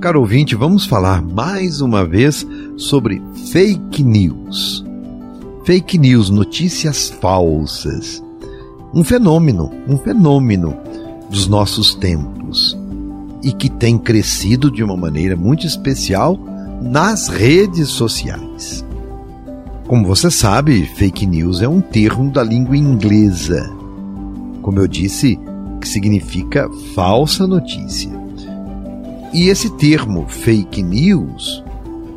Caro ouvinte, vamos falar mais uma vez sobre fake news. Fake news, notícias falsas. Um fenômeno, um fenômeno dos nossos tempos e que tem crescido de uma maneira muito especial nas redes sociais. Como você sabe, fake news é um termo da língua inglesa. Como eu disse, que significa falsa notícia. E esse termo fake news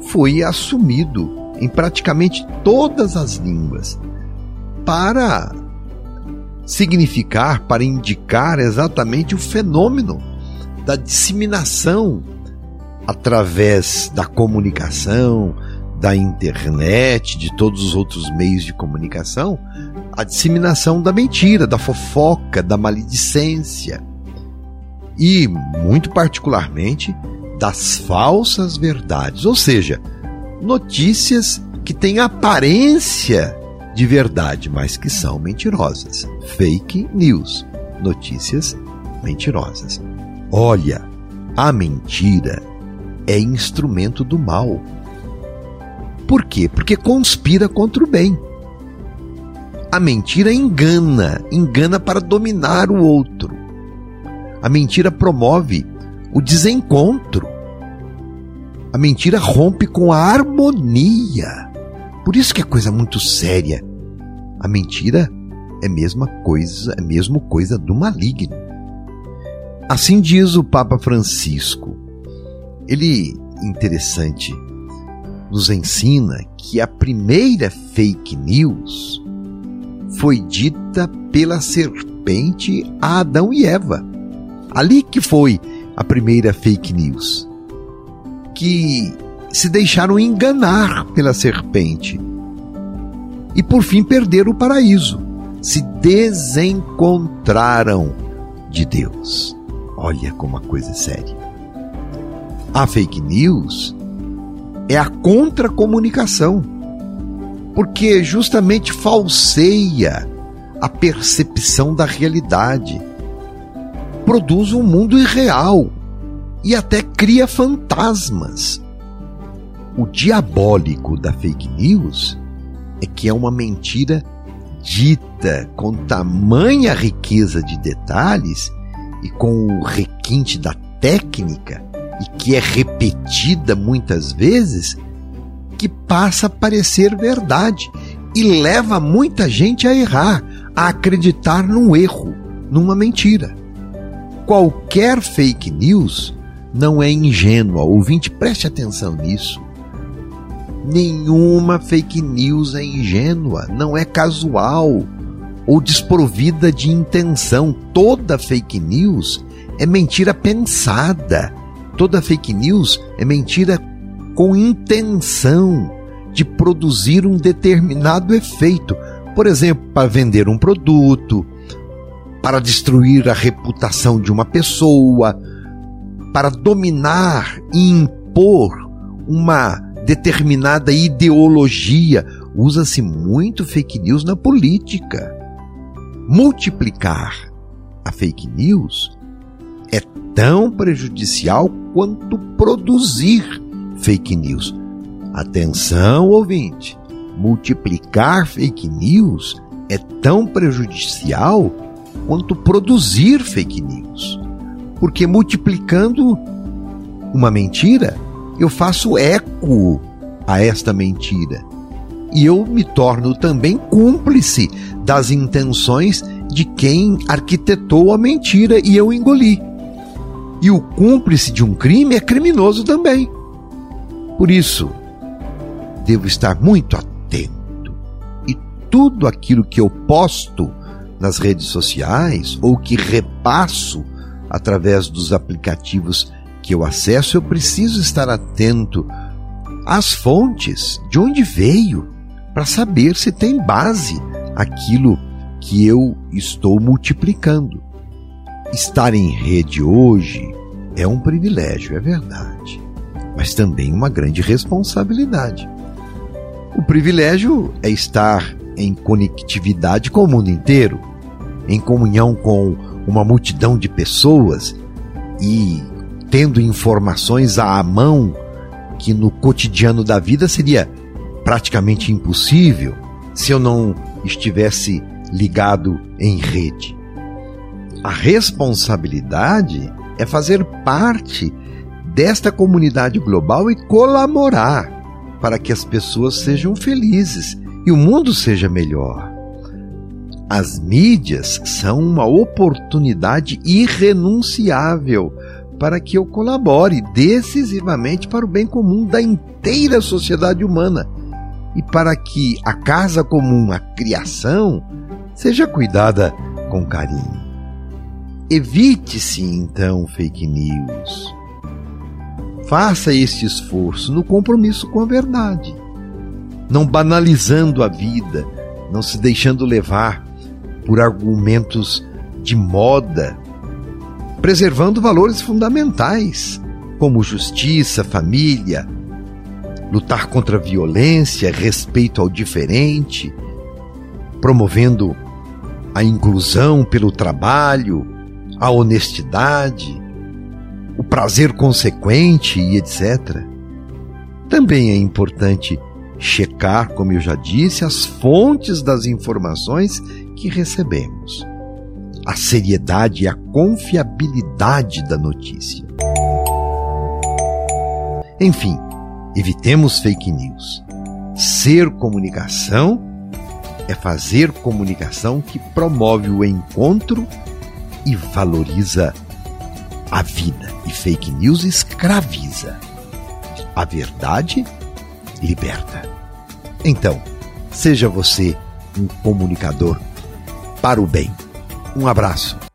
foi assumido em praticamente todas as línguas para significar, para indicar exatamente o fenômeno da disseminação através da comunicação, da internet, de todos os outros meios de comunicação, a disseminação da mentira, da fofoca, da maledicência e, muito particularmente, das falsas verdades, ou seja, notícias que têm aparência de verdade, mas que são mentirosas. Fake news, notícias mentirosas. Olha, a mentira é instrumento do mal. Por quê? Porque conspira contra o bem. A mentira engana, engana para dominar o outro. A mentira promove o desencontro. A mentira rompe com a harmonia. Por isso que é coisa muito séria. A mentira é mesma coisa, é mesmo coisa do maligno. Assim diz o Papa Francisco. Ele interessante nos ensina que a primeira fake news foi dita pela serpente a Adão e Eva. Ali que foi a primeira fake news. Que se deixaram enganar pela serpente e por fim perderam o paraíso. Se desencontraram de Deus. Olha como a coisa é séria. A fake news é a contracomunicação, porque justamente falseia a percepção da realidade produz um mundo irreal e até cria fantasmas. O diabólico da fake news é que é uma mentira dita com tamanha riqueza de detalhes e com o requinte da técnica e que é repetida muitas vezes que passa a parecer verdade e leva muita gente a errar, a acreditar num erro, numa mentira qualquer fake news não é ingênua. Ouvinte, preste atenção nisso. Nenhuma fake news é ingênua, não é casual ou desprovida de intenção. Toda fake news é mentira pensada. Toda fake news é mentira com intenção de produzir um determinado efeito. Por exemplo, para vender um produto, para destruir a reputação de uma pessoa, para dominar e impor uma determinada ideologia. Usa-se muito fake news na política. Multiplicar a fake news é tão prejudicial quanto produzir fake news. Atenção, ouvinte! Multiplicar fake news é tão prejudicial quanto produzir fake news. Porque multiplicando uma mentira, eu faço eco a esta mentira. E eu me torno também cúmplice das intenções de quem arquitetou a mentira e eu engoli. E o cúmplice de um crime é criminoso também. Por isso, devo estar muito atento. E tudo aquilo que eu posto nas redes sociais ou que repasso através dos aplicativos que eu acesso, eu preciso estar atento às fontes, de onde veio, para saber se tem base aquilo que eu estou multiplicando. Estar em rede hoje é um privilégio, é verdade, mas também uma grande responsabilidade. O privilégio é estar em conectividade com o mundo inteiro, em comunhão com uma multidão de pessoas e tendo informações à mão que no cotidiano da vida seria praticamente impossível se eu não estivesse ligado em rede. A responsabilidade é fazer parte desta comunidade global e colaborar para que as pessoas sejam felizes e o mundo seja melhor. As mídias são uma oportunidade irrenunciável para que eu colabore decisivamente para o bem comum da inteira sociedade humana e para que a casa comum, a criação, seja cuidada com carinho. Evite-se então fake news. Faça este esforço no compromisso com a verdade, não banalizando a vida, não se deixando levar por argumentos de moda, preservando valores fundamentais como justiça, família, lutar contra a violência, respeito ao diferente, promovendo a inclusão pelo trabalho, a honestidade, o prazer consequente e etc. Também é importante checar, como eu já disse, as fontes das informações que recebemos, a seriedade e a confiabilidade da notícia. Enfim, evitemos fake news. Ser comunicação é fazer comunicação que promove o encontro e valoriza a vida. E fake news escraviza. A verdade liberta. Então, seja você um comunicador para o bem. Um abraço.